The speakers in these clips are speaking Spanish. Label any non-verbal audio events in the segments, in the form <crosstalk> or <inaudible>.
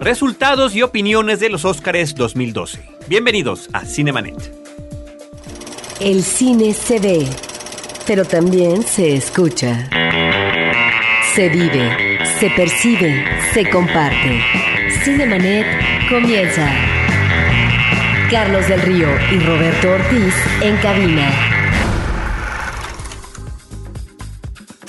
resultados y opiniones de los Óscares 2012. Bienvenidos a Cinemanet. El cine se ve, pero también se escucha. Se vive, se percibe, se comparte. Cinemanet comienza. Carlos del Río y Roberto Ortiz en cabina.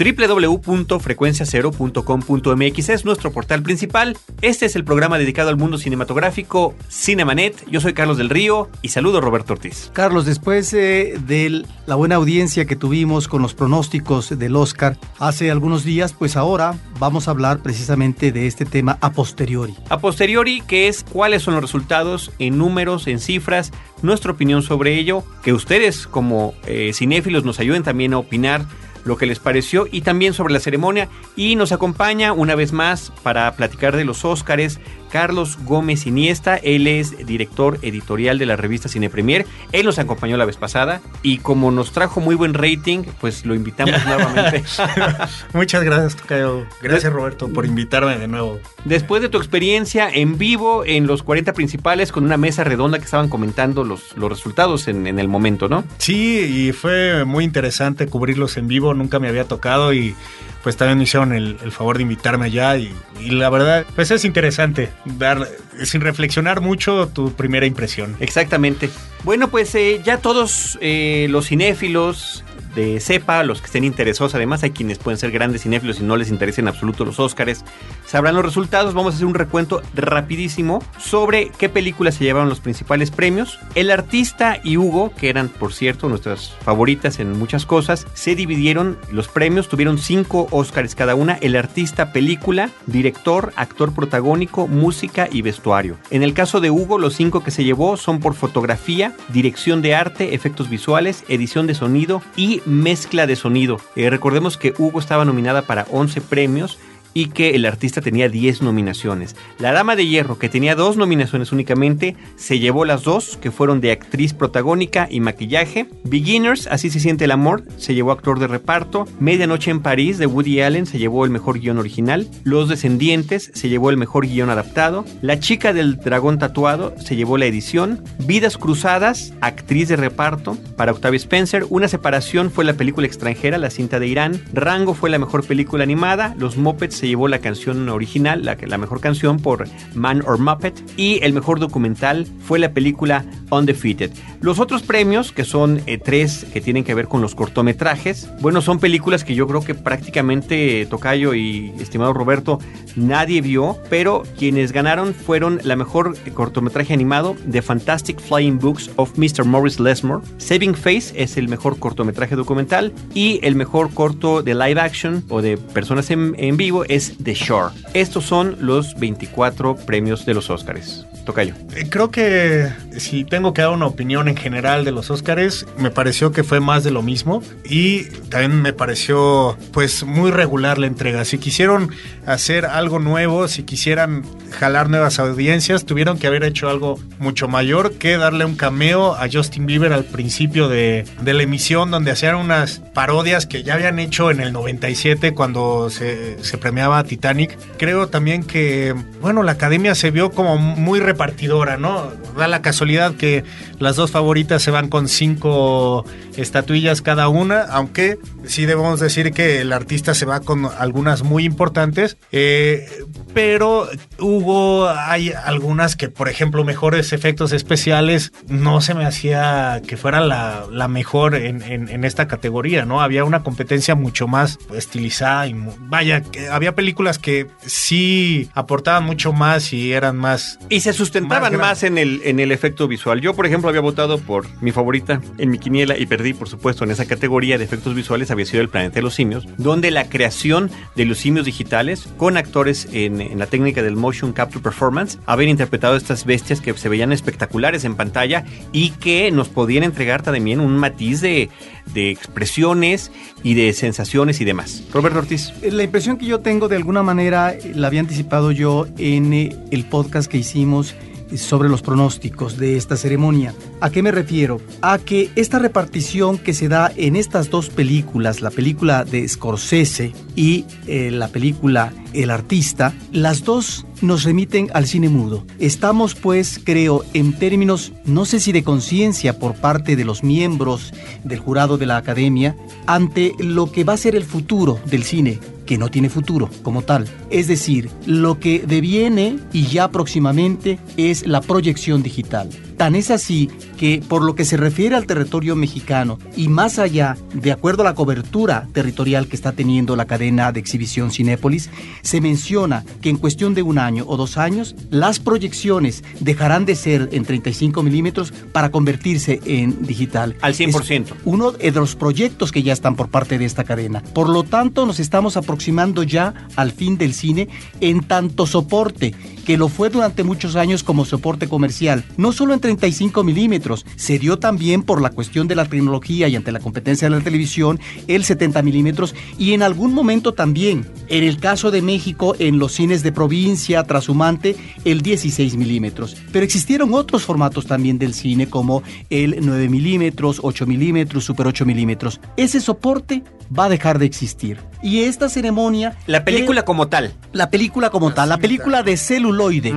www.frecuenciacero.com.mx es nuestro portal principal. Este es el programa dedicado al mundo cinematográfico Cinemanet. Yo soy Carlos del Río y saludo a Roberto Ortiz. Carlos, después eh, de la buena audiencia que tuvimos con los pronósticos del Oscar hace algunos días, pues ahora vamos a hablar precisamente de este tema a posteriori. A posteriori, que es cuáles son los resultados en números, en cifras, nuestra opinión sobre ello, que ustedes como eh, cinéfilos nos ayuden también a opinar lo que les pareció y también sobre la ceremonia. Y nos acompaña una vez más para platicar de los Óscares Carlos Gómez Iniesta. Él es director editorial de la revista Cine Premier. Él nos acompañó la vez pasada y como nos trajo muy buen rating, pues lo invitamos <laughs> nuevamente. <laughs> Muchas gracias, Tocayo. Gracias, Roberto, por invitarme de nuevo. Después de tu experiencia en vivo en los 40 principales con una mesa redonda que estaban comentando los, los resultados en, en el momento, ¿no? Sí, y fue muy interesante cubrirlos en vivo. Nunca me había tocado y pues también me hicieron el, el favor de invitarme allá y, la verdad, pues es interesante dar, sin reflexionar mucho, tu primera impresión. Exactamente. Bueno, pues eh, ya todos eh, los cinéfilos de cepa, los que estén interesados, además hay quienes pueden ser grandes cinéfilos y no les interesa en absoluto los Óscares, sabrán los resultados. Vamos a hacer un recuento rapidísimo sobre qué películas se llevaron los principales premios. El artista y Hugo, que eran por cierto nuestras favoritas en muchas cosas, se dividieron los premios, tuvieron cinco Óscares cada una, el artista, película, director, actor protagónico, música y vestuario. En el caso de Hugo, los cinco que se llevó son por fotografía, dirección de arte, efectos visuales, edición de sonido y mezcla de sonido. Eh, recordemos que Hugo estaba nominada para 11 premios y que el artista tenía 10 nominaciones. La Dama de Hierro, que tenía dos nominaciones únicamente, se llevó las dos, que fueron de actriz protagónica y maquillaje. Beginners, Así se siente el amor, se llevó actor de reparto. Medianoche en París, de Woody Allen, se llevó el mejor guion original. Los Descendientes, se llevó el mejor guion adaptado. La chica del dragón tatuado, se llevó la edición. Vidas Cruzadas, actriz de reparto, para Octavia Spencer. Una separación fue la película extranjera, la cinta de Irán. Rango fue la mejor película animada. Los Muppets se llevó la canción original, la, la mejor canción por Man or Muppet, y el mejor documental fue la película Undefeated. Los otros premios, que son eh, tres que tienen que ver con los cortometrajes, bueno, son películas que yo creo que prácticamente Tocayo y estimado Roberto nadie vio, pero quienes ganaron fueron la mejor cortometraje animado, The Fantastic Flying Books of Mr. Morris Lesmore, Saving Face es el mejor cortometraje documental y el mejor corto de live action o de personas en, en vivo es The Shore. Estos son los 24 premios de los Oscars. Tocayo. Eh, Creo que si tengo que dar una opinión en general de los Óscares, me pareció que fue más de lo mismo y también me pareció pues muy regular la entrega. Si quisieron hacer algo nuevo, si quisieran jalar nuevas audiencias, tuvieron que haber hecho algo mucho mayor que darle un cameo a Justin Bieber al principio de, de la emisión donde hacían unas parodias que ya habían hecho en el 97 cuando se, se premiaba Titanic. Creo también que, bueno, la academia se vio como muy repartidora, ¿no? Da la casualidad que las dos favoritas se van con cinco estatuillas cada una, aunque sí debemos decir que el artista se va con algunas muy importantes, eh, pero hubo, hay algunas que, por ejemplo, mejores efectos especiales, no se me hacía que fuera la, la mejor en, en, esta categoría, ¿no? Había una competencia mucho más estilizada y vaya, había películas que sí aportaban mucho más y eran más... Y se sustentaban más, más en, el, en el efecto visual. Yo, por ejemplo, había votado por mi favorita en mi quiniela y perdí, por supuesto, en esa categoría de efectos visuales había sido El Planeta de los Simios, donde la creación de los simios digitales con actores en, en la técnica del motion capture performance habían interpretado estas bestias que se veían espectaculares en pantalla y que nos podían entregar también un matiz de, de expresiones y de sensaciones y demás. Roberto Ortiz. La impresión que yo tengo de alguna manera la había anticipado yo en el podcast que hicimos sobre los pronósticos de esta ceremonia. ¿A qué me refiero? A que esta repartición que se da en estas dos películas, la película de Scorsese y eh, la película El artista, las dos nos remiten al cine mudo. Estamos pues, creo, en términos, no sé si de conciencia por parte de los miembros del jurado de la academia, ante lo que va a ser el futuro del cine que no tiene futuro como tal. Es decir, lo que deviene y ya próximamente es la proyección digital. Tan es así que por lo que se refiere al territorio mexicano y más allá, de acuerdo a la cobertura territorial que está teniendo la cadena de exhibición Cinépolis, se menciona que en cuestión de un año o dos años, las proyecciones dejarán de ser en 35 milímetros para convertirse en digital. Al 100%. Es uno de los proyectos que ya están por parte de esta cadena. Por lo tanto, nos estamos aproximando ya al fin del cine en tanto soporte que lo fue durante muchos años como soporte comercial, no solo en 35 milímetros, se dio también por la cuestión de la tecnología y ante la competencia de la televisión el 70 milímetros y en algún momento también, en el caso de México, en los cines de provincia, trashumante, el 16 milímetros. Pero existieron otros formatos también del cine como el 9 milímetros, 8 milímetros, super 8 milímetros. Ese soporte va a dejar de existir. Y esta ceremonia... La película como tal. La película como tal, la película de celuloide.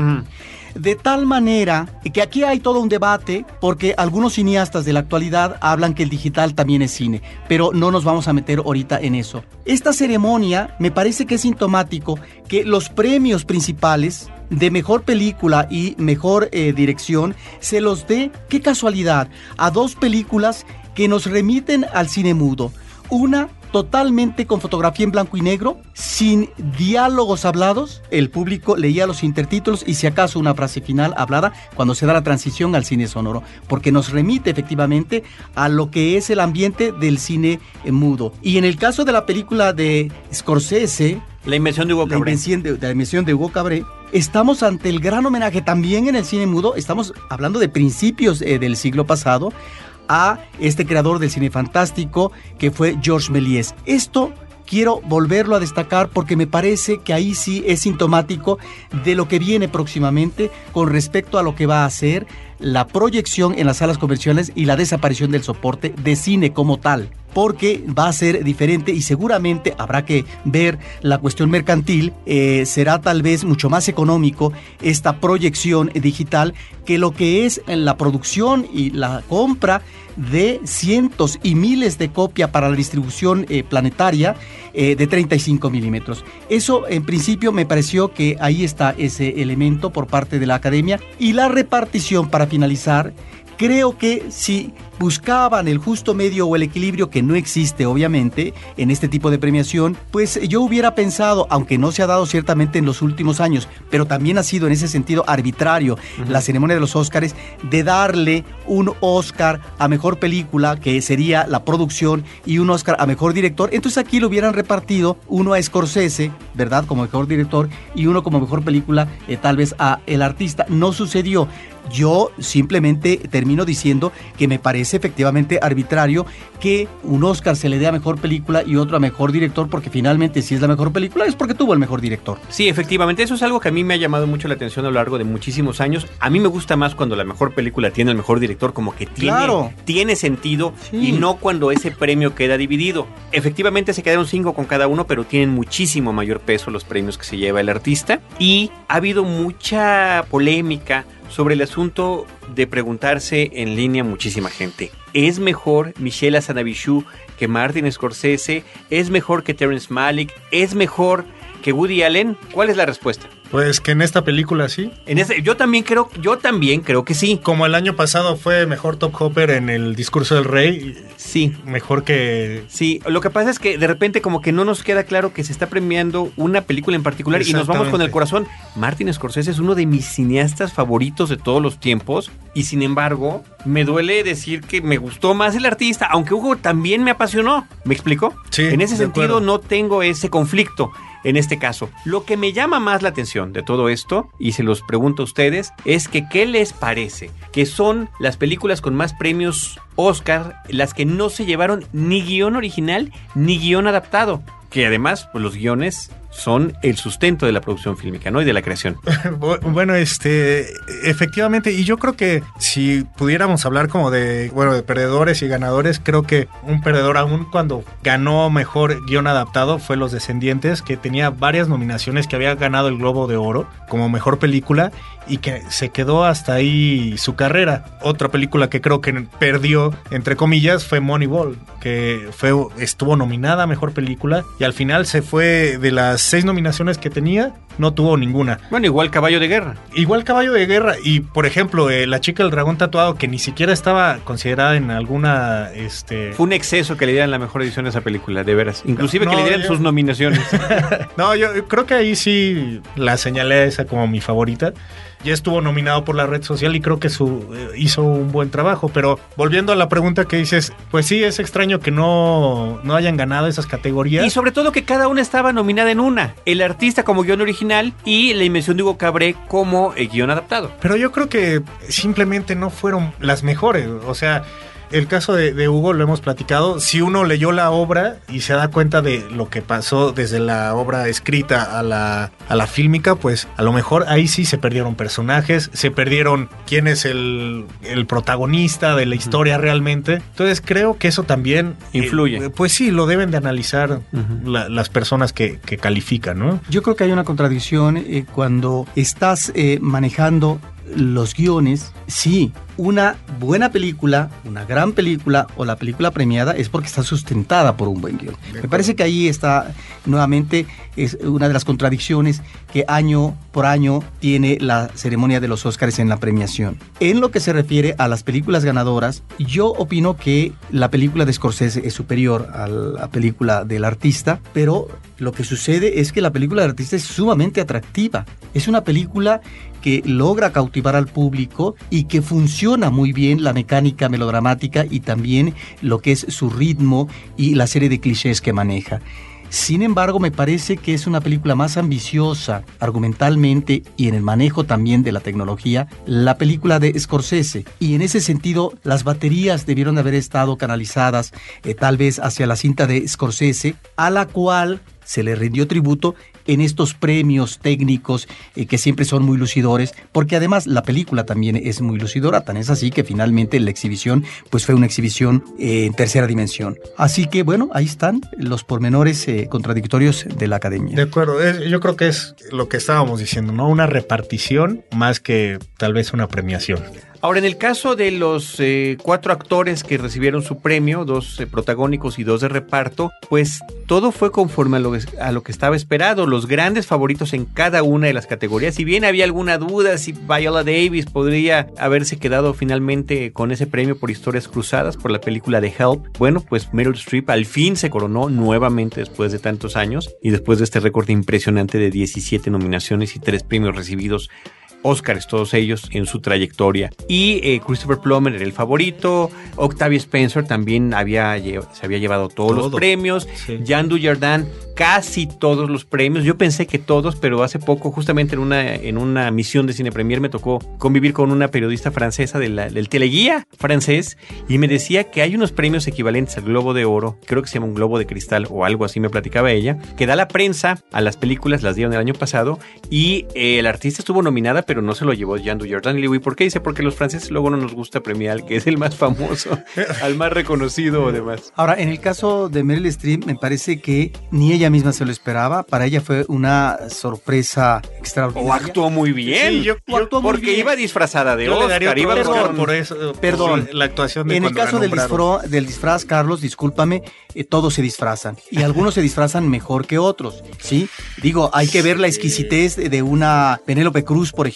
De tal manera que aquí hay todo un debate porque algunos cineastas de la actualidad hablan que el digital también es cine, pero no nos vamos a meter ahorita en eso. Esta ceremonia me parece que es sintomático que los premios principales de mejor película y mejor eh, dirección se los dé, qué casualidad, a dos películas que nos remiten al cine mudo. Una totalmente con fotografía en blanco y negro, sin diálogos hablados. El público leía los intertítulos y si acaso una frase final hablada cuando se da la transición al cine sonoro, porque nos remite efectivamente a lo que es el ambiente del cine mudo. Y en el caso de la película de Scorsese, la invención de Hugo Cabré. La invención de, la invención de Hugo Cabré. Estamos ante el gran homenaje también en el cine mudo. Estamos hablando de principios eh, del siglo pasado a este creador del cine fantástico que fue Georges Méliès. Esto quiero volverlo a destacar porque me parece que ahí sí es sintomático de lo que viene próximamente con respecto a lo que va a ser la proyección en las salas comerciales y la desaparición del soporte de cine como tal porque va a ser diferente y seguramente habrá que ver la cuestión mercantil. Eh, será tal vez mucho más económico esta proyección digital que lo que es la producción y la compra de cientos y miles de copias para la distribución eh, planetaria eh, de 35 milímetros. Eso en principio me pareció que ahí está ese elemento por parte de la academia y la repartición para finalizar creo que si buscaban el justo medio o el equilibrio que no existe obviamente en este tipo de premiación, pues yo hubiera pensado, aunque no se ha dado ciertamente en los últimos años, pero también ha sido en ese sentido arbitrario la ceremonia de los Óscares, de darle un Óscar a mejor película, que sería la producción, y un Óscar a mejor director. Entonces aquí lo hubieran repartido uno a Scorsese, ¿verdad? Como mejor director, y uno como mejor película, eh, tal vez a El Artista. No sucedió. Yo simplemente termino diciendo que me parece efectivamente arbitrario que un Oscar se le dé a mejor película y otro a mejor director, porque finalmente si es la mejor película es porque tuvo el mejor director. Sí, efectivamente, eso es algo que a mí me ha llamado mucho la atención a lo largo de muchísimos años. A mí me gusta más cuando la mejor película tiene el mejor director, como que tiene, tiene sentido y no cuando ese premio queda dividido. Efectivamente se quedaron cinco con cada uno, pero tienen muchísimo mayor peso los premios que se lleva el artista y ha habido mucha polémica sobre el asunto de preguntarse en línea muchísima gente. ¿Es mejor Michelle Azanavishu que Martin Scorsese? ¿Es mejor que Terence Malick? ¿Es mejor que Woody Allen? ¿Cuál es la respuesta? Pues que en esta película sí. En este, yo también creo, yo también creo que sí. Como el año pasado fue mejor Top Hopper en el discurso del rey. Sí. Mejor que. Sí, lo que pasa es que de repente como que no nos queda claro que se está premiando una película en particular y nos vamos con el corazón. Martin Scorsese es uno de mis cineastas favoritos de todos los tiempos y sin embargo me duele decir que me gustó más el artista, aunque Hugo también me apasionó. ¿Me explico? Sí. En ese sentido no tengo ese conflicto en este caso. Lo que me llama más la atención de todo esto, y se los pregunto a ustedes, es que ¿qué les parece? Que son las películas con más premios Oscar, las que no se llevaron ni guion original ni guion adaptado. Que además, pues los guiones son el sustento de la producción fílmica, ¿no? Y de la creación. <laughs> bueno, este, efectivamente, y yo creo que si pudiéramos hablar como de, bueno, de perdedores y ganadores, creo que un perdedor aún cuando ganó mejor guion adaptado fue Los Descendientes, que tenía varias nominaciones, que había ganado el Globo de Oro como mejor película y que se quedó hasta ahí su carrera. Otra película que creo que perdió, entre comillas, fue Moneyball, que fue, estuvo nominada a mejor película y al final se fue de las seis nominaciones que tenía, no tuvo ninguna. Bueno, igual Caballo de Guerra. Igual Caballo de Guerra y, por ejemplo, eh, La chica del dragón tatuado, que ni siquiera estaba considerada en alguna... Este... Fue un exceso que le dieran la mejor edición a esa película, de veras. Inclusive que le dieran sus nominaciones. <laughs> no, yo creo que ahí sí la señalé esa como mi favorita ya estuvo nominado por la red social y creo que su, eh, hizo un buen trabajo. Pero volviendo a la pregunta que dices, pues sí, es extraño que no, no hayan ganado esas categorías. Y sobre todo que cada una estaba nominada en una. El artista como guion original y la invención de Hugo Cabré como eh, guion adaptado. Pero yo creo que simplemente no fueron las mejores. O sea, el caso de, Hugo lo hemos platicado. Si uno leyó la obra y se da cuenta de lo que pasó desde la obra escrita a la, a la fílmica, pues a lo mejor ahí sí se perdieron personajes, se perdieron quién es el, protagonista de la historia realmente. Entonces creo que eso también eh, influye. pues sí, lo deben de analizar las personas que, califican, ¿no? Yo creo que hay una contradicción eh, cuando estás eh, manejando los guiones, sí, una buena película, una gran película o la película premiada es porque está sustentada por un buen guion. Me parece que ahí está nuevamente es una de las contradicciones que año por año tiene la ceremonia de los Óscares en la premiación. En lo que se refiere a las películas ganadoras, yo opino que la película de Scorsese es superior a la película del artista, pero lo que sucede es que la película del artista es sumamente atractiva. Es una película que logra cautivar al público y que funciona muy bien la mecánica melodramática y también lo que es su ritmo y la serie de clichés que maneja. Sin embargo, me parece que es una película más ambiciosa argumentalmente y en el manejo también de la tecnología, la película de Scorsese. Y en ese sentido, las baterías debieron haber estado canalizadas eh, tal vez hacia la cinta de Scorsese, a la cual se le rindió tributo en estos premios técnicos eh, que siempre son muy lucidores, porque además la película también es muy lucidora, tan es así que finalmente la exhibición pues fue una exhibición eh, en tercera dimensión. Así que bueno, ahí están los pormenores eh, contradictorios de la academia. De acuerdo, yo creo que es lo que estábamos diciendo, ¿no? Una repartición más que tal vez una premiación. Ahora, en el caso de los eh, cuatro actores que recibieron su premio, dos eh, protagónicos y dos de reparto, pues todo fue conforme a lo, a lo, que estaba esperado. Los grandes favoritos en cada una de las categorías. Si bien había alguna duda si Viola Davis podría haberse quedado finalmente con ese premio por historias cruzadas por la película de Help, bueno, pues Meryl Streep al fin se coronó nuevamente después de tantos años y después de este récord impresionante de 17 nominaciones y 3 premios recibidos Oscars, todos ellos en su trayectoria. Y eh, Christopher Plummer era el favorito. Octavia Spencer también había, se había llevado todos los premios. Jean Dujardin casi todos los premios. Yo pensé que todos, pero hace poco, justamente en una, en una misión de Cine Premier, me tocó convivir con una periodista francesa del teleguía francés y me decía que hay unos premios equivalentes al Globo de Oro, creo que se llama un Globo de Cristal o algo así, me platicaba ella, que da la prensa a las películas, las dieron el año pasado y eh, el artista estuvo nominada, pero no se lo llevó Jean Dujardin. Y le digo, ¿y por qué? Dice, porque los franceses luego no nos gusta premiar al que es el más famoso, <laughs> al más reconocido o demás. Ahora, en el caso de Meryl Streep, me parece que ni ella misma se lo esperaba. Para ella fue una sorpresa extraordinaria. O actuó muy bien. yo, porque iba disfrazada de Oscar. Iba perdón, por eso. Perdón. la actuación de En el caso del, del, disfraz, Carlos, discúlpame, eh, todos se disfrazan. Y algunos se disfrazan mejor que otros. ¿sí? Digo, hay que ver la exquisitez de una Penélope Cruz, por ejemplo,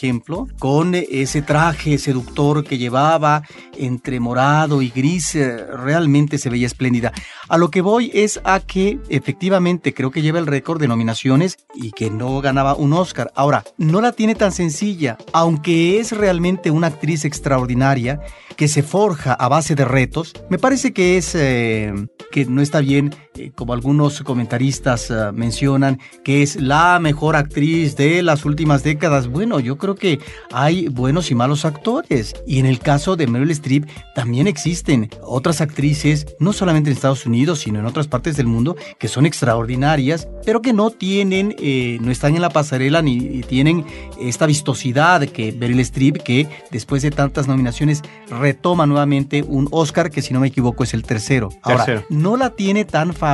con ese traje seductor que llevaba entre morado y gris. Eh, realmente se veía espléndida. A lo que voy es a que efectivamente creo que lleva el récord de nominaciones y que no ganaba un Oscar. Ahora, no la tiene tan sencilla, aunque es realmente una actriz extraordinaria que se forja a base de retos. Me parece que es eh, que no está bien eh, como algunos comentaristas uh, mencionan, que es la mejor actriz de las últimas décadas. Bueno, yo creo que hay buenos y malos actores. Y en el caso de Meryl Streep también existen otras actrices, no solamente en Estados Unidos, sino en otras partes del mundo, que son extraordinarias, pero que no tienen, eh, no están en la pasarela ni tienen esta vistosidad que Meryl Streep, que después de tantas nominaciones retoma nuevamente un Oscar, que si no me equivoco es el tercero. Ahora, Tercero. no la tiene tan fácil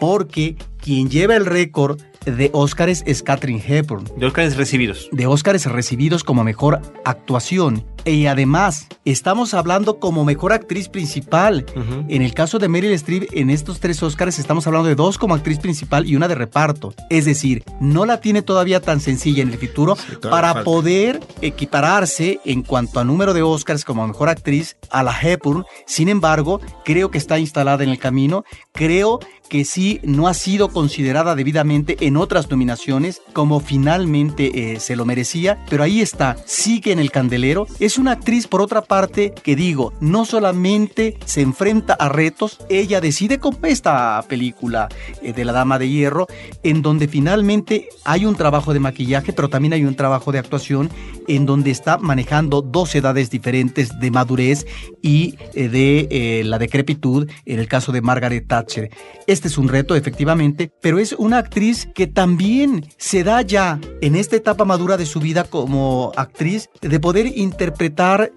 porque quien lleva el récord de Oscars es Katherine Hepburn De Oscars recibidos. de Óscares recibidos como mejor actuación. Y además, estamos hablando como mejor actriz principal. En el caso de Meryl Streep, en estos tres Óscares estamos hablando de dos como actriz principal y una de reparto. Es decir, no la tiene todavía tan sencilla en el futuro para falta. poder equipararse en cuanto a número de Óscares como mejor actriz a la Hepburn. Sin embargo, creo que está instalada en el camino. Creo que sí no ha sido considerada debidamente en otras nominaciones como finalmente eh, se lo merecía, pero ahí está, sigue en el candelero. Es una actriz, por otra parte, que digo, no solamente se enfrenta a retos, ella decide con esta película eh, de La Dama de Hierro, en donde finalmente hay un trabajo de maquillaje, pero también hay un trabajo de actuación, en donde está manejando dos edades diferentes de madurez y eh, de eh, la decrepitud, en el caso de Margaret Thatcher. Este es un reto, efectivamente, pero es una actriz que también se da ya en esta etapa madura de su vida como actriz de poder interpretar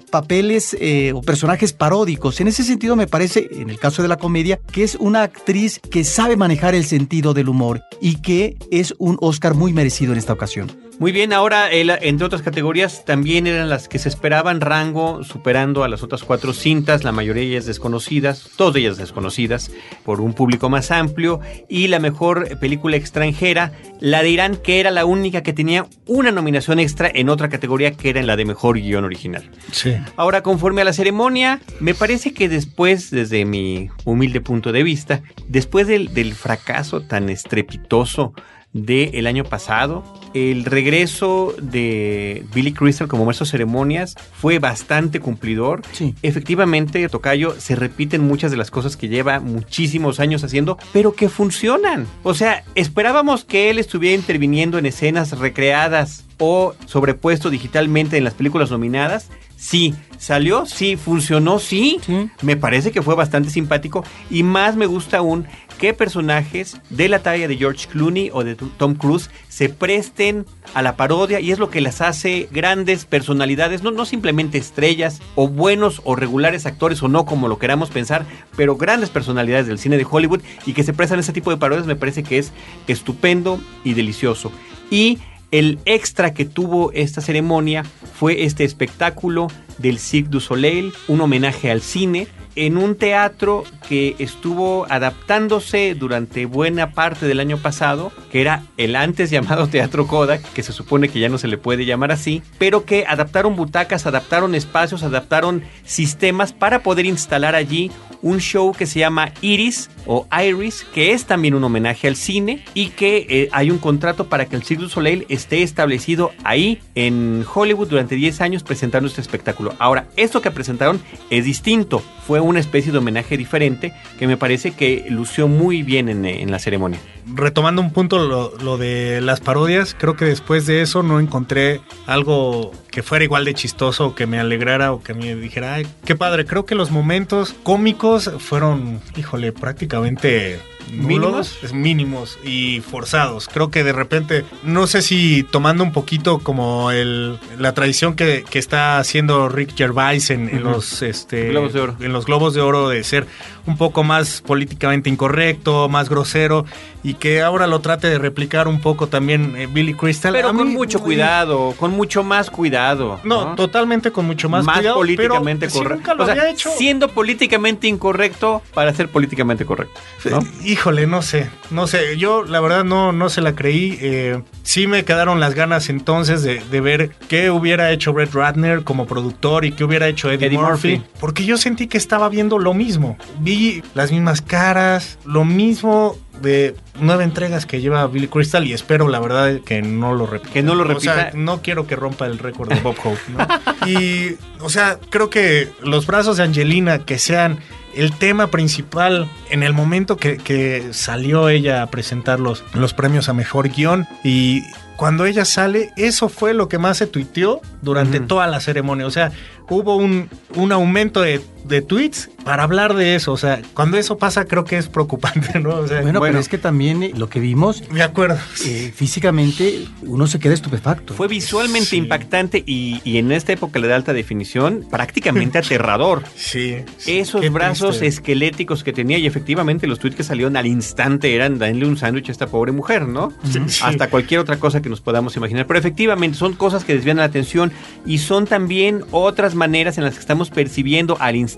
papeles eh, o personajes paródicos. En ese sentido, me parece, en el caso de la comedia, que es una actriz que sabe manejar el sentido del humor y que es un Oscar muy merecido en esta ocasión. Muy bien, ahora, el- entre otras categorías, también eran las que se esperaban rango, superando a las otras cuatro cintas, la mayoría de ellas desconocidas, todas ellas desconocidas, por un público más amplio, y la mejor película extranjera, la de Irán, que era la única que tenía una nominación extra en otra categoría, que era en la de mejor guion original. Sí. Ahora, conforme a la ceremonia, me parece que después, desde mi humilde punto de vista, después del, del fracaso tan estrepitoso del año pasado, el regreso de Billy Crystal como maestro de ceremonias fue bastante cumplidor. Sí. Efectivamente, Tocayo, se repiten muchas de las cosas que lleva muchísimos años haciendo, pero que funcionan. O sea, esperábamos que él estuviera interviniendo en escenas recreadas o sobrepuesto digitalmente en las películas nominadas. Sí, salió, sí, funcionó, sí. Sí. Me parece que fue bastante simpático y más me gusta aún que personajes de la talla de George Clooney o de Tom Cruise se presten a la parodia y es lo que las hace grandes personalidades, no, no simplemente estrellas o buenos o regulares actores o no como lo queramos pensar, pero grandes personalidades del cine de Hollywood y que se prestan a ese tipo de parodias me parece que es estupendo y delicioso. Y el extra que tuvo esta ceremonia fue este espectáculo del Cirque du Soleil, un homenaje al cine, en un teatro que estuvo adaptándose durante buena parte del año pasado, que era el antes llamado Teatro Kodak, que se supone que ya no se le puede llamar así, pero que adaptaron butacas, adaptaron espacios, adaptaron sistemas para poder instalar allí un show que se llama Iris o Iris, que es también un homenaje al cine y que eh, hay un contrato para que el Cirque du Soleil esté establecido ahí en Hollywood durante 10 años presentando este espectáculo. Ahora, esto que presentaron es distinto, fue una especie de homenaje diferente que me parece que lució muy bien en, la ceremonia. retomando un punto lo, lo de las parodias, creo que después de eso no encontré algo que fuera igual de chistoso o que me alegrara o que me dijera, ay, qué padre. Creo que los momentos cómicos fueron, híjole, prácticamente ¿Mínimos? nulos, mínimos y forzados. Creo que de repente, no sé si tomando un poquito como el, la tradición que, que está haciendo Rick Gervais en, los este, Globos de Oro. en los globos de oro de ser un poco más políticamente incorrecto, más grosero y que ahora lo trate de replicar un poco también eh, Billy Crystal. Pero A con mí, mucho cuidado, con mucho más cuidado. No, totalmente con mucho más, cuidado, políticamente pero correcto. nunca lo O sea, había hecho. siendo políticamente incorrecto para ser políticamente correcto. ¿no? Híjole, no sé, no sé, yo la verdad no, no se la creí. eh, sí me quedaron las ganas entonces de, de ver qué hubiera hecho Brett Ratner como productor y qué hubiera hecho Eddie, Eddie Murphy, Murphy. Porque yo sentí que estaba viendo lo mismo. Vi las mismas caras, lo mismo de nueve entregas que lleva Billy Crystal y espero la verdad que no lo repita. Que no lo O sea, repita. no quiero que rompa el récord de Bob Hope, ¿no? <laughs> y, o sea, creo que los brazos de Angelina que sean el tema principal en el momento que, que salió ella a presentar los, los premios a mejor guion y cuando ella sale, eso fue lo que más se tuiteó durante toda la ceremonia. O sea, hubo un, un aumento de, de tweets para hablar de eso. O sea, cuando eso pasa, creo que es preocupante, ¿no? O sea, Bueno, Bueno. pero es que también eh, lo que vimos, me acuerdo. eh, físicamente, uno se queda estupefacto. Fue visualmente Sí. impactante y, y en esta época de alta definición, prácticamente <laughs> aterrador. Sí. sí, Esos qué brazos triste. esqueléticos que tenía y efectivamente los tweets que salieron al instante eran darle un sándwich a esta pobre mujer, ¿no? Sí, sí. Hasta cualquier otra cosa que nos podamos imaginar. Pero efectivamente son cosas que desvían la atención y son también otras maneras en las que estamos percibiendo al instante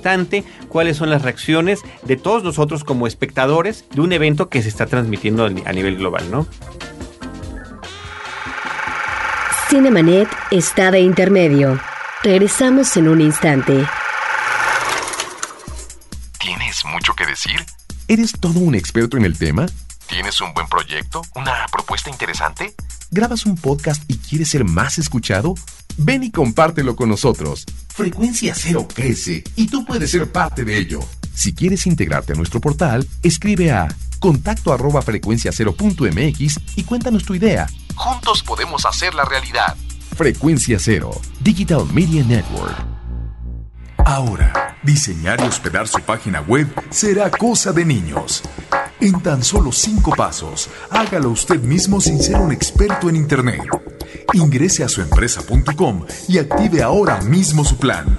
cuáles son las reacciones de todos nosotros como espectadores de un evento que se está transmitiendo a nivel global, ¿no? Cinemanet está de intermedio. Regresamos en un instante. ¿Tienes mucho que decir? ¿Eres todo un experto en el tema? ¿Tienes un buen proyecto? ¿Una propuesta interesante? ¿Grabas un podcast y quieres ser más escuchado? Ven y compártelo con nosotros. Frecuencia Cero crece y tú puedes ser parte de ello. Si quieres integrarte a nuestro portal, escribe a contacto arroba frecuenciacero.mx y cuéntanos tu idea. Juntos podemos hacer la realidad. Frecuencia Cero, Digital Media Network. Ahora, diseñar y hospedar su página web será cosa de niños. En tan solo cinco pasos, hágalo usted mismo sin ser un experto en Internet. Ingrese a suempresa.com y active ahora mismo su plan.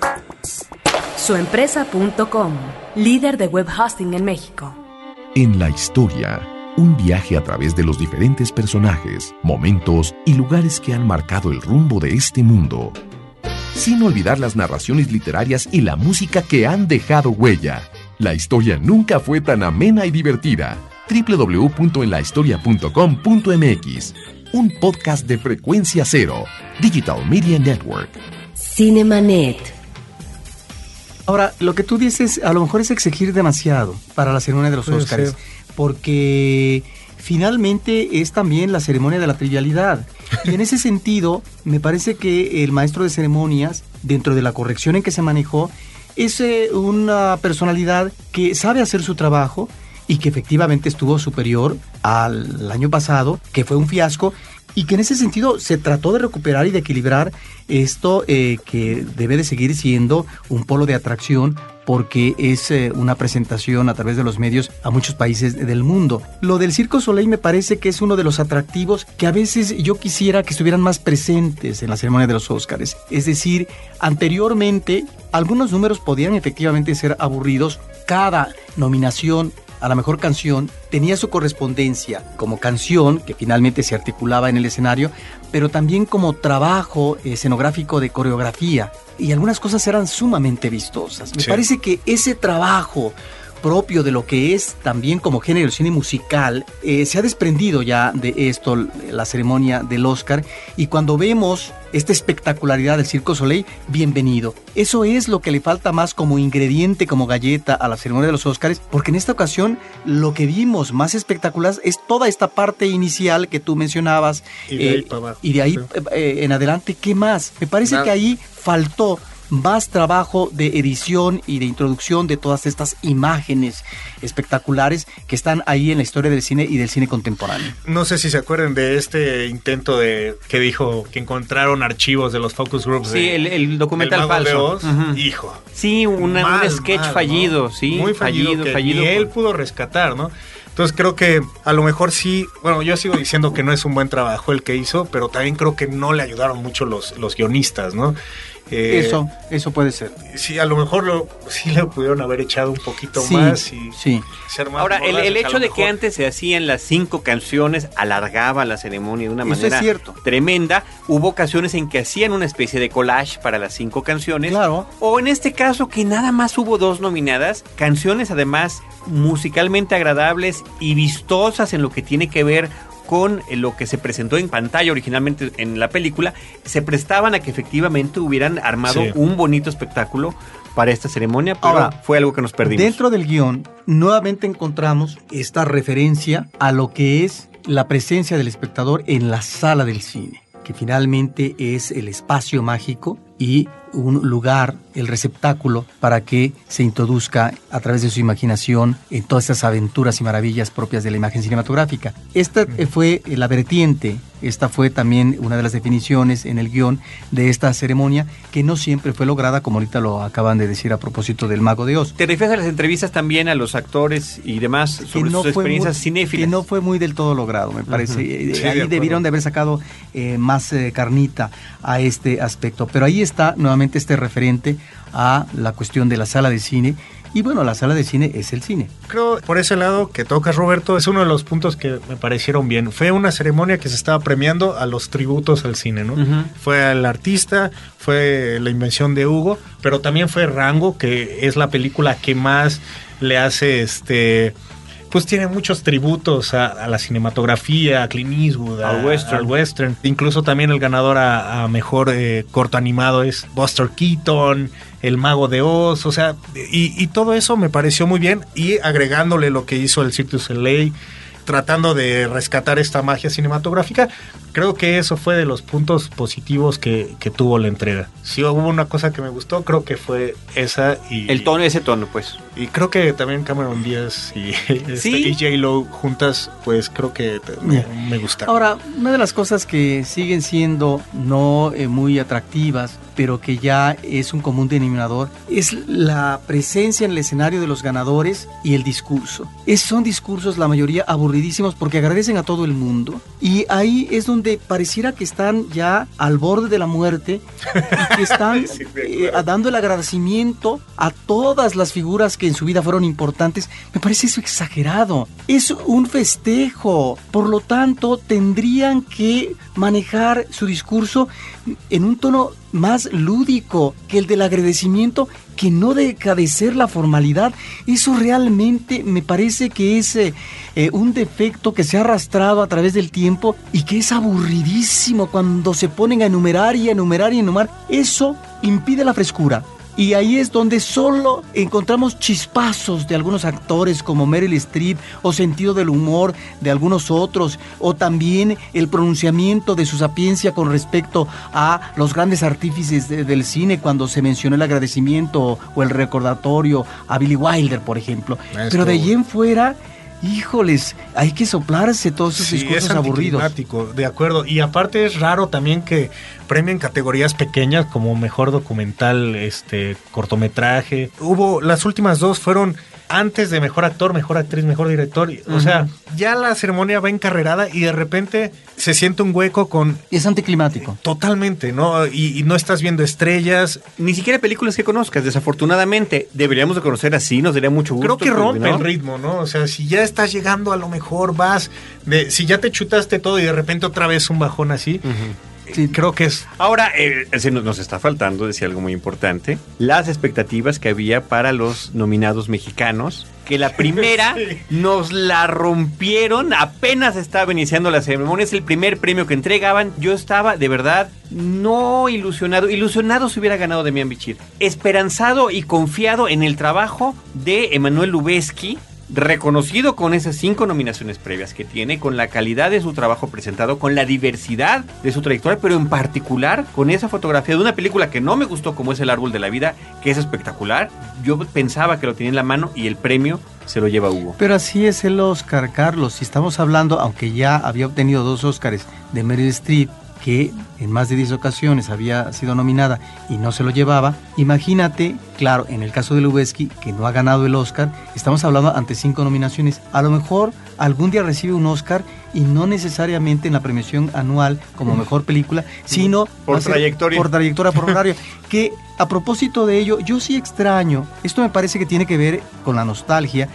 Suempresa.com, líder de web hosting en México. En la historia, un viaje a través de los diferentes personajes, momentos y lugares que han marcado el rumbo de este mundo. Sin olvidar las narraciones literarias y la música que han dejado huella. La historia nunca fue tan amena y divertida. www.enlahistoria.com.mx Un podcast de frecuencia cero. Digital Media Network. Cinemanet. Ahora, lo que tú dices a lo mejor es exigir demasiado para la ceremonia de los Puede Óscares, ser. porque finalmente es también la ceremonia de la trivialidad. Y en ese sentido, me parece que el maestro de ceremonias, dentro de la corrección en que se manejó, es eh, una personalidad que sabe hacer su trabajo y que efectivamente estuvo superior al año pasado, que fue un fiasco, y que en ese sentido se trató de recuperar y de equilibrar esto eh, que debe de seguir siendo un polo de atracción porque es eh, una presentación a través de los medios a muchos países del mundo. Lo del Circo Soleil me parece que es uno de los atractivos que a veces yo quisiera que estuvieran más presentes en la ceremonia de los Óscares. Es decir, anteriormente algunos números podían efectivamente ser aburridos. Cada nominación a la mejor canción tenía su correspondencia como canción, que finalmente se articulaba en el escenario, pero también como trabajo escenográfico de coreografía. Y algunas cosas eran sumamente vistosas. Me Sí. parece que ese trabajo propio de lo que es también como género el cine musical, eh, se ha desprendido ya de esto, la ceremonia del Oscar, y cuando vemos esta espectacularidad del Circo Soleil, bienvenido. Eso es lo que le falta más como ingrediente, como galleta a la ceremonia de los Oscars, porque en esta ocasión lo que vimos más espectacular es toda esta parte inicial que tú mencionabas. Y de ahí eh, para abajo, y de ahí sí. eh, eh, en adelante, ¿qué más? Me parece Nada. que ahí faltó más trabajo de edición y de introducción de todas estas imágenes espectaculares que están ahí en la historia del cine y del cine contemporáneo. No sé si se acuerdan de este intento de que dijo que encontraron archivos de los focus groups. Sí, de- el, el documental del Mago de falso. Hijo. Sí, una- Mal, un sketch mal, ¿no? fallido, sí. Muy fallido, que ni él pudo rescatar, ¿no? Entonces creo que a lo mejor sí, bueno, yo sigo diciendo que no es un buen trabajo el que hizo, pero también creo que no le ayudaron mucho los, los guionistas, ¿no? Eh, eso, eso puede ser. Sí, a lo mejor lo, sí le pudieron haber echado un poquito Sí, más y sí. ser más Ahora, el, hecho de que antes se hacían las cinco canciones alargaba la ceremonia de una Eso es manera cierto. tremenda. Hubo ocasiones en que hacían una especie de collage para las cinco canciones. Claro. O en este caso que nada más hubo dos nominadas, canciones además musicalmente agradables y vistosas en lo que tiene que ver con eh, lo que se presentó en pantalla originalmente en la película, se prestaban a que efectivamente hubieran armado Sí. un bonito espectáculo para esta ceremonia, pero Ahora, fue algo que nos perdimos. Dentro del guion, nuevamente encontramos esta referencia a lo que es la presencia del espectador en la sala del cine, que finalmente es el espacio mágico y un lugar, el receptáculo, para que se introduzca a través de su imaginación en todas estas aventuras y maravillas propias de la imagen cinematográfica. Esta eh, fue la vertiente, esta fue también una de las definiciones en el guion de esta ceremonia, que no siempre fue lograda, como ahorita lo acaban de decir a propósito del Mago de Oz. ¿Te refieres a las entrevistas también a los actores y demás sobre sus experiencias muy, cinéfilas? Que no fue muy del todo logrado, me parece. Sí, ahí de debieron de haber sacado eh, más eh, carnita a este aspecto. Pero ahí está nuevamente este referente a la cuestión de la sala de cine. Y bueno, la sala de cine es el cine. Creo por ese lado que tocas Roberto es uno de los puntos que me parecieron bien. Fue una ceremonia que se estaba premiando a los tributos al cine, ¿no? Fue al artista, fue la invención de Hugo, pero también fue Rango, que es la película que más le hace este pues tiene muchos tributos a, a la cinematografía, a Clint Eastwood, a- Al western. al western. Incluso también el ganador a, a mejor eh, corto animado es Buster Keaton, El Mago de Oz, o sea, y, y todo eso me pareció muy bien y agregándole lo que hizo el Cirque du Soleil, tratando de rescatar esta magia cinematográfica, creo que eso fue de los puntos positivos que, que tuvo la entrega. Si hubo una cosa que me gustó, creo que fue esa y... El tono, ese tono, pues. Y creo que también Cameron Díaz y, <laughs> este, y J-Lo juntas, pues creo que me, me gustaron. Ahora, una de las cosas que siguen siendo no eh, muy atractivas, pero que ya es un común denominador, es la presencia en el escenario de los ganadores y el discurso. Es, son discursos, la mayoría, aburridísimos porque agradecen a todo el mundo. Y ahí es donde pareciera que están ya al borde de la muerte y que están <laughs> Sí, eh, dando el agradecimiento a todas las figuras que en su vida fueron importantes. Me parece eso exagerado. Es un festejo. Por lo tanto, tendrían que manejar su discurso en un tono más lúdico que el del agradecimiento que no deja de ser la formalidad. Eso realmente me parece que es eh, eh, un defecto que se ha arrastrado a través del tiempo y que es aburridísimo cuando se ponen a enumerar y a enumerar y a enumerar. Eso impide la frescura. Y ahí es donde solo encontramos chispazos de algunos actores como Meryl Streep o sentido del humor de algunos otros o también el pronunciamiento de su sapiencia con respecto a los grandes artífices de- del cine cuando se mencionó el agradecimiento o el recordatorio a Billy Wilder, por ejemplo. Pero de allí en fuera, híjoles, hay que soplarse todos esos Sí, discursos es aburridos. de acuerdo. Y aparte es raro también que premien categorías pequeñas como mejor documental, este cortometraje. Hubo las últimas dos fueron antes de mejor actor, mejor actriz, mejor director. O sea, ya la ceremonia va encarrerada y de repente se siente un hueco con Es anticlimático. totalmente, ¿no? Y, y no estás viendo estrellas. Ni siquiera películas que conozcas, desafortunadamente. Deberíamos de conocer así, nos daría mucho gusto. Creo que rompe ¿no? el ritmo, ¿no? O sea, si ya estás llegando a lo mejor vas de si ya te chutaste todo y de repente otra vez un bajón así, Sí. creo que es. Ahora, eh, se nos, nos está faltando, decía algo muy importante, las expectativas que había para los nominados mexicanos, que la <laughs> primera Sí. nos la rompieron, apenas estaba iniciando la ceremonia, es el primer premio que entregaban, yo estaba de verdad no ilusionado, ilusionado si hubiera ganado Demian Bichir, esperanzado y confiado en el trabajo de Emanuel Lubezki, reconocido con esas cinco nominaciones previas que tiene, con la calidad de su trabajo presentado, con la diversidad de su trayectoria, pero en particular con esa fotografía de una película que no me gustó como es El Árbol de la Vida, que es espectacular. Yo pensaba que lo tenía en la mano y el premio se lo lleva Hugo. Pero así es el Oscar, Carlos. Si estamos hablando, aunque ya había obtenido dos Oscars de Meryl Streep, que en más de 10 ocasiones había sido nominada y no se lo llevaba, imagínate, claro, en el caso de Lubeski, que no ha ganado el Oscar, estamos hablando ante cinco nominaciones. A lo mejor algún día recibe un Oscar y no necesariamente en la premiación anual como mejor película, sino Por trayectoria. Por trayectoria, por horario. <laughs> que a propósito de ello, yo sí extraño, esto me parece que tiene que ver con la nostalgia,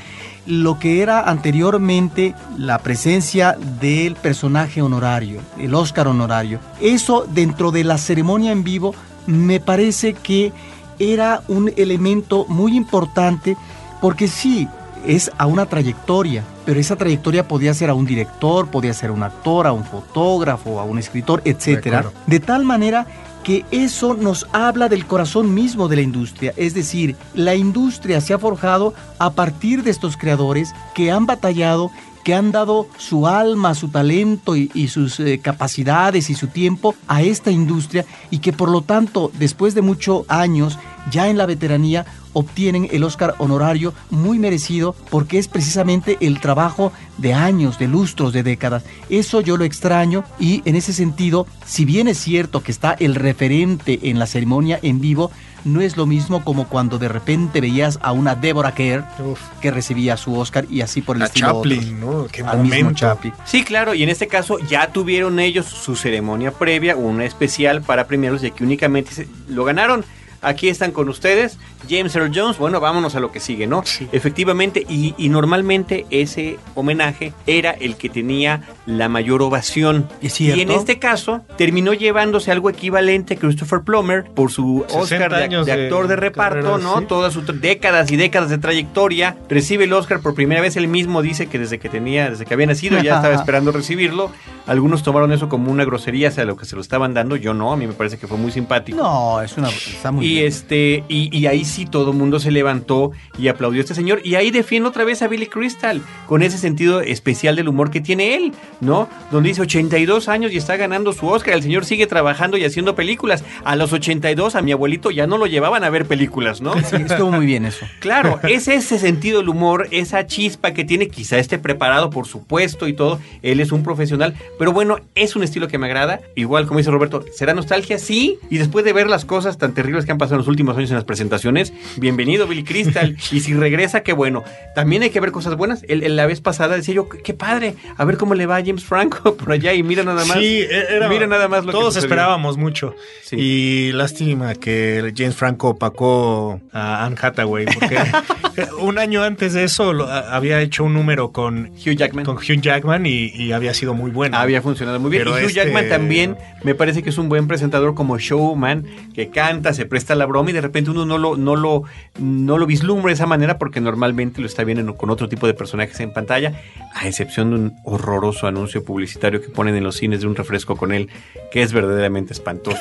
lo que era anteriormente la presencia del personaje honorario, el Oscar honorario. Eso dentro de la ceremonia en vivo me parece que era un elemento muy importante porque sí, es a una trayectoria, pero esa trayectoria podía ser a un director, podía ser a un actor, a un fotógrafo, a un escritor, etcétera. acuerdo. De tal manera que eso nos habla del corazón mismo de la industria, es decir, la industria se ha forjado a partir de estos creadores que han batallado, que han dado su alma, su talento y, sus eh, capacidades y su tiempo a esta industria y que por lo tanto, después de muchos años, ya en la veteranía, obtienen el Oscar honorario muy merecido porque es precisamente el trabajo de años, de lustros, de décadas. Eso yo lo extraño y en ese sentido, si bien es cierto que está el referente en la ceremonia en vivo, no es lo mismo como cuando de repente veías a una Deborah Kerr Uf. que recibía su Oscar y así por el A estilo. Chaplin, otros. ¿no? Qué Al mismo momento. Chaplin. Sí, claro, y en este caso ya tuvieron ellos su ceremonia previa, una especial para premiarlos y que únicamente se- lo ganaron. Aquí están con ustedes, James Earl Jones. Bueno, vámonos a lo que sigue, ¿no? Sí. Efectivamente, y, y normalmente ese homenaje era el que tenía la mayor ovación. Y en este caso, terminó llevándose algo equivalente a Christopher Plummer por su 60 Oscar de, actor de reparto, carrera, ¿no? sí. Todas sus décadas y décadas de trayectoria. Recibe el Oscar por primera vez. Él mismo dice que desde que tenía, desde que había nacido, ya estaba <laughs> esperando recibirlo. Algunos tomaron eso como una grosería hacia lo que se lo estaban dando. Yo no, a mí me parece que fue muy simpático. No, es una. Está muy Y este, y, y ahí sí todo el mundo se levantó y aplaudió a este señor. Y ahí defiende otra vez a Billy Crystal, con ese sentido especial del humor que tiene él, ¿no? Donde dice 82 años y está ganando su Oscar. El señor sigue trabajando y haciendo películas. A los 82, a mi abuelito ya no lo llevaban a ver películas, ¿no? Sí, estuvo muy bien eso. Claro, es ese sentido del humor, esa chispa que tiene, quizá esté preparado, por supuesto, y todo. Él es un profesional, pero bueno, es un estilo que me agrada. Igual, como dice Roberto, ¿será nostalgia? Sí. Y después de ver las cosas tan terribles que han pasado en los últimos años en las presentaciones, bienvenido Billy Crystal. <laughs> y si regresa, qué bueno. También hay que ver cosas buenas. El, el- la vez pasada decía yo, qué padre, a ver cómo le va a James Franco <laughs> por allá y mira nada más. Sí, e- era, mira nada más lo Todos esperábamos mucho. Sí. Y lástima que James Franco opacó a Anne Hathaway. Porque <laughs> un año antes de eso lo- a- había hecho un número con Hugh Jackman. con Hugh Jackman y, y había sido muy bueno. Había funcionado muy bien. Pero y Hugh este- Jackman también me parece que es un buen presentador como showman, que canta, se presta la broma y de repente uno no lo, no lo, no lo vislumbra de esa manera porque normalmente lo está viendo con otro tipo de personajes en pantalla, a excepción de un horroroso anuncio publicitario que ponen en los cines de un refresco con él, que es verdaderamente espantoso.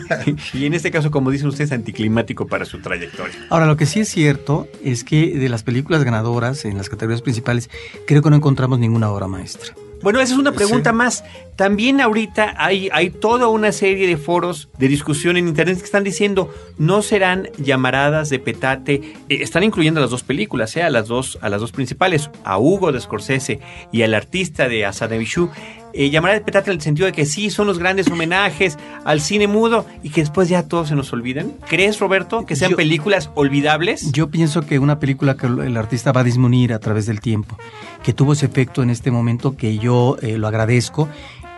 <laughs> y en este caso, como dicen ustedes, anticlimático para su trayectoria. Ahora, lo que sí es cierto es que de las películas ganadoras en las categorías principales, creo que no encontramos ninguna obra maestra. Bueno, esa es una pregunta Sí. más. También ahorita hay, hay toda una serie de foros de discusión en internet que están diciendo no serán llamaradas de petate. Eh, están incluyendo las dos películas, ¿eh? a las dos, a las dos principales, a Hugo de Scorsese y al artista de Asadevishu. Eh, de petate en el sentido de que sí son los grandes homenajes al cine mudo y que después ya todos se nos olvidan. ¿Crees, Roberto, que sean Yo- películas olvidables? Yo pienso que una película que el artista va a disminuir a través del tiempo, que tuvo ese efecto en este momento que yo eh, lo agradezco,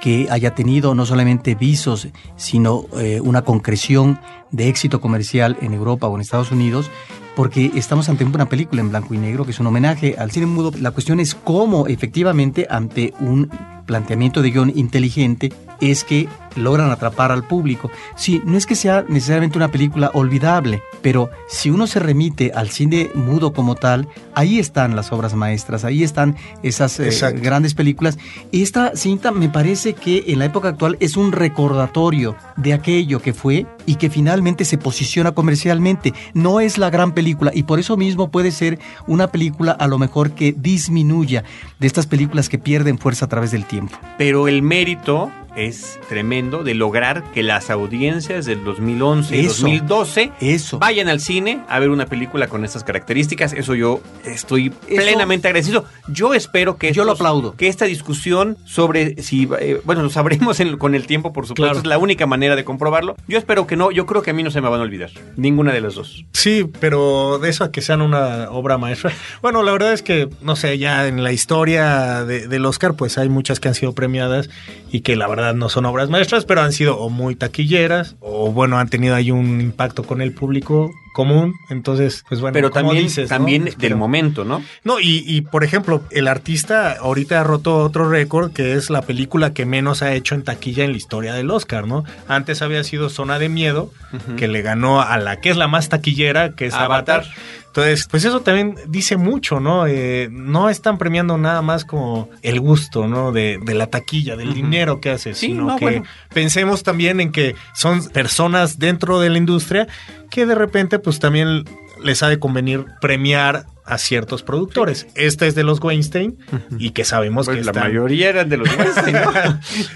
que haya tenido no solamente visos, sino eh, una concreción de éxito comercial en Europa o en Estados Unidos, porque estamos ante una película en blanco y negro que es un homenaje al cine mudo. La cuestión es cómo efectivamente ante un planteamiento de guion inteligente es que logran atrapar al público. Sí, no es que sea necesariamente una película olvidable, pero si uno se remite al cine mudo como tal, ahí están las obras maestras, ahí están esas eh, grandes películas. Esta cinta me parece que en la época actual es un recordatorio de aquello que fue y que finalmente se posiciona comercialmente. No es la gran película y por eso mismo puede ser una película a lo mejor que disminuya de estas películas que pierden fuerza a través del tiempo. Pero el mérito es tremendo de lograr que las audiencias del 2011 y Eso. 2012 Eso. vayan al cine a ver una película con estas características. Eso yo estoy Eso- plenamente agradecido. Yo espero que Yo lo aplaudo. Que esta discusión sobre si eh, bueno, lo sabremos en- con el tiempo, por supuesto, Claro. es la única manera de comprobarlo. Yo espero que no, yo creo que a mí no se me van a olvidar ninguna de las dos. Sí, pero de eso a que sean una obra maestra. Bueno, la verdad es que, no sé, ya en la historia de- del Oscar, pues hay muchas que han sido premiadas y que la verdad no son obras maestras, pero han sido o muy taquilleras o, bueno, han tenido ahí un impacto con el público común. Entonces, pues bueno, Pero como también, dices, también del momento, ¿no? No, y, y, por ejemplo, el artista ahorita ha roto otro récord que es la película que menos ha hecho en taquilla en la historia del Oscar, ¿no? Antes había sido Zona de Miedo, que le ganó a la que es la más taquillera, que es Avatar. Avatar. Entonces, pues eso también dice mucho, ¿no? Eh, no están premiando nada más como el gusto, ¿no? De, de la taquilla, del dinero que hace, Sí, sino no, que bueno. pensemos también en que son personas dentro de la industria que de repente pues también les ha de convenir premiar a ciertos productores. Este es de los Weinstein y que sabemos Pues que la están- mayoría eran de los <laughs> Weinstein. ¿no?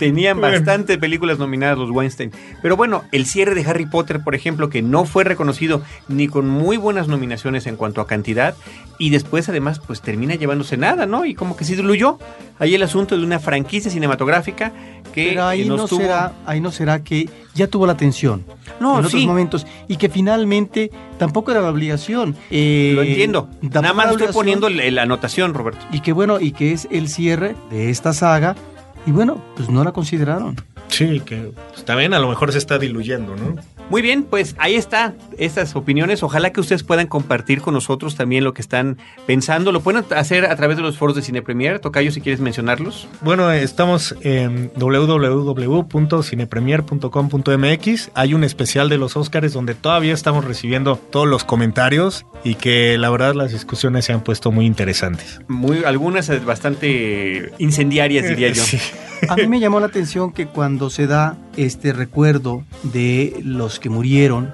Tenían Bueno. bastantes películas nominadas los Weinstein. Pero bueno, el cierre de Harry Potter, por ejemplo, que no fue reconocido ni con muy buenas nominaciones en cuanto a cantidad, y después además pues termina llevándose nada, ¿no? Y como que se diluyó. Ahí el asunto de una franquicia cinematográfica que Pero ahí nos no, tuvo- será, ahí no será que ya tuvo la atención No, en otros sí. momentos y que finalmente tampoco era la obligación. Eh, Lo entiendo. Nada más estoy poniendo la la anotación, Roberto. Y que bueno, y que es el cierre de esta saga. Y bueno, pues no la consideraron. Sí, que pues, también a lo mejor se está diluyendo, ¿no? Muy bien, pues ahí está estas opiniones. Ojalá que ustedes puedan compartir con nosotros también lo que están pensando. Lo pueden hacer a través de los foros de Cine Premier. Tocayo, si quieres mencionarlos. Bueno, estamos en www.cinepremier.com.mx. Hay un especial de los Oscars donde todavía estamos recibiendo todos los comentarios y que la verdad las discusiones se han puesto muy interesantes. Muy, algunas bastante incendiarias, diría yo. <laughs> Sí. A mí me llamó la atención que cuando se da este recuerdo de los que murieron.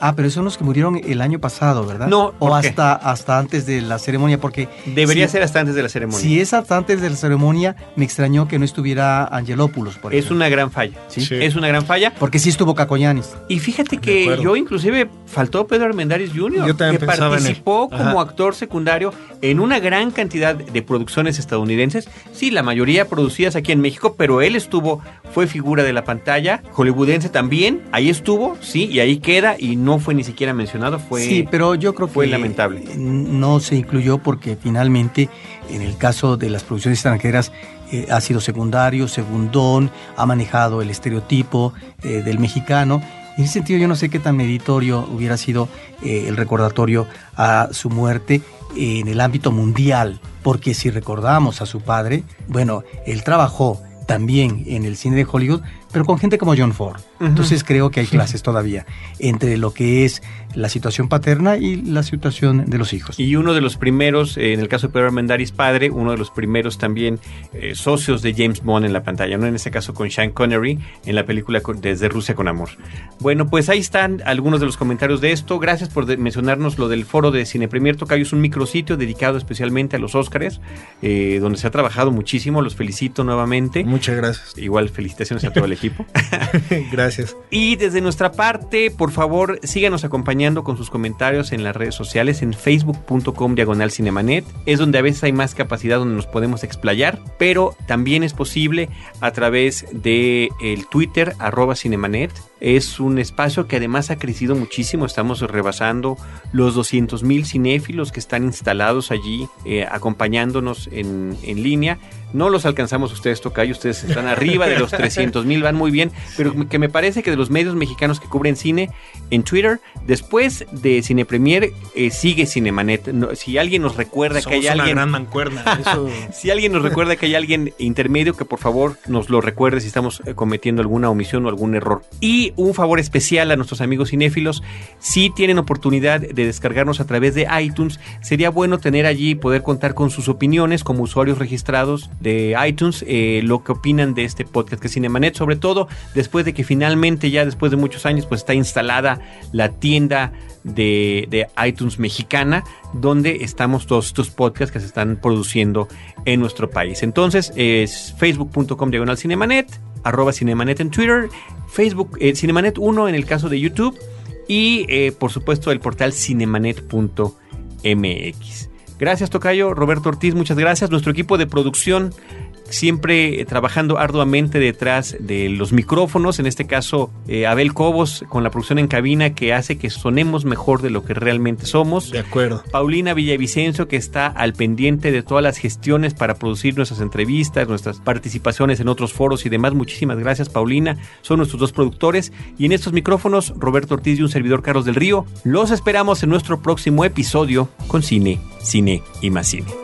Ah, pero son los que murieron el año pasado, ¿verdad? No, O ¿por qué? hasta, hasta antes de la ceremonia, porque. Debería si- ser hasta antes de la ceremonia. Si es hasta antes de la ceremonia, me extrañó que no estuviera Angelopoulos, por es ejemplo. una gran falla. Sí. Sí. Es una gran falla. Porque sí estuvo Cacoyanis. Y fíjate que yo inclusive faltó Pedro Armendáriz Jr., Yo también que pensaba en él. participó como actor secundario en una gran cantidad de producciones estadounidenses. Sí, la mayoría producidas aquí en México, pero él estuvo, fue figura de la pantalla, hollywoodense también, ahí estuvo, sí, y ahí queda, y no fue ni siquiera mencionado, fue... sí, pero yo creo fue que lamentable. no se incluyó porque finalmente en el caso de las producciones extranjeras eh, ha sido secundario, segundón, ha manejado el estereotipo eh, del mexicano. En ese sentido yo no sé qué tan meritorio hubiera sido eh, el recordatorio a su muerte en el ámbito mundial, porque si recordamos a su padre, bueno, él trabajó también en el cine de Hollywood, pero con gente como John Ford. Entonces creo que hay clases todavía entre lo que es la situación paterna y la situación de los hijos. Y uno de los primeros, eh, en el caso de Pedro Armendáriz padre, uno de los primeros también eh, socios de James Bond en la pantalla, ¿no? En este caso con Sean Connery en la película Desde Rusia con Amor. Bueno, pues ahí están algunos de los comentarios de esto. Gracias por mencionarnos lo del foro de Cine Premier Tocayo. Es un micrositio dedicado especialmente a los Óscares, eh, donde se ha trabajado muchísimo. Los felicito nuevamente. Muchas gracias. Igual felicitaciones a todo el equipo. <laughs> <laughs> gracias. Y desde nuestra parte, por favor, síganos acompañando con sus comentarios en las redes sociales, en facebook.com diagonal cinemanet. Es donde a veces hay más capacidad, donde nos podemos explayar, pero también es posible a través de el Twitter, arroba cinemanet. Es un espacio que además ha crecido muchísimo. Estamos rebasando los 200 mil cinéfilos que están instalados allí, eh, acompañándonos en, en línea. No los alcanzamos ustedes, Tocayo, ustedes están arriba de los <laughs> 300 mil, van muy bien, pero que me parece que de los medios mexicanos que cubren cine en Twitter, después de Cine Premier, eh, sigue Cinemanet. No, si alguien nos recuerda que hay una alguien... gran mancuerna. <laughs> Eso... Si alguien nos recuerda que hay alguien intermedio, que por favor nos lo recuerde si estamos eh, cometiendo alguna omisión o algún error. Y un favor especial a nuestros amigos cinéfilos, si tienen oportunidad de descargarnos a través de iTunes, sería bueno tener allí, poder contar con sus opiniones como usuarios registrados de iTunes, eh, lo que opinan de este podcast que es Cinemanet, sobre todo después de que finalmente ya después de muchos años pues está instalada la tienda de, de iTunes mexicana, donde estamos todos estos podcasts que se están produciendo en nuestro país. Entonces, es facebook.com diagonal cinemanet, arroba cinemanet en Twitter, Facebook, eh, cinemanet 1 en el caso de YouTube, y eh, por supuesto el portal cinemanet.mx. Gracias, Tocayo. Roberto Ortiz, muchas gracias. Nuestro equipo de producción siempre eh, trabajando arduamente detrás de los micrófonos, en este caso eh, Abel Cobos con la producción en cabina que hace que sonemos mejor de lo que realmente somos. De acuerdo. Paulina Villavicencio que está al pendiente de todas las gestiones para producir nuestras entrevistas, nuestras participaciones en otros foros y demás. Muchísimas gracias Paulina, son nuestros dos productores y en estos micrófonos Roberto Ortiz y un servidor Carlos del Río. Los esperamos en nuestro próximo episodio con cine, cine y más cine.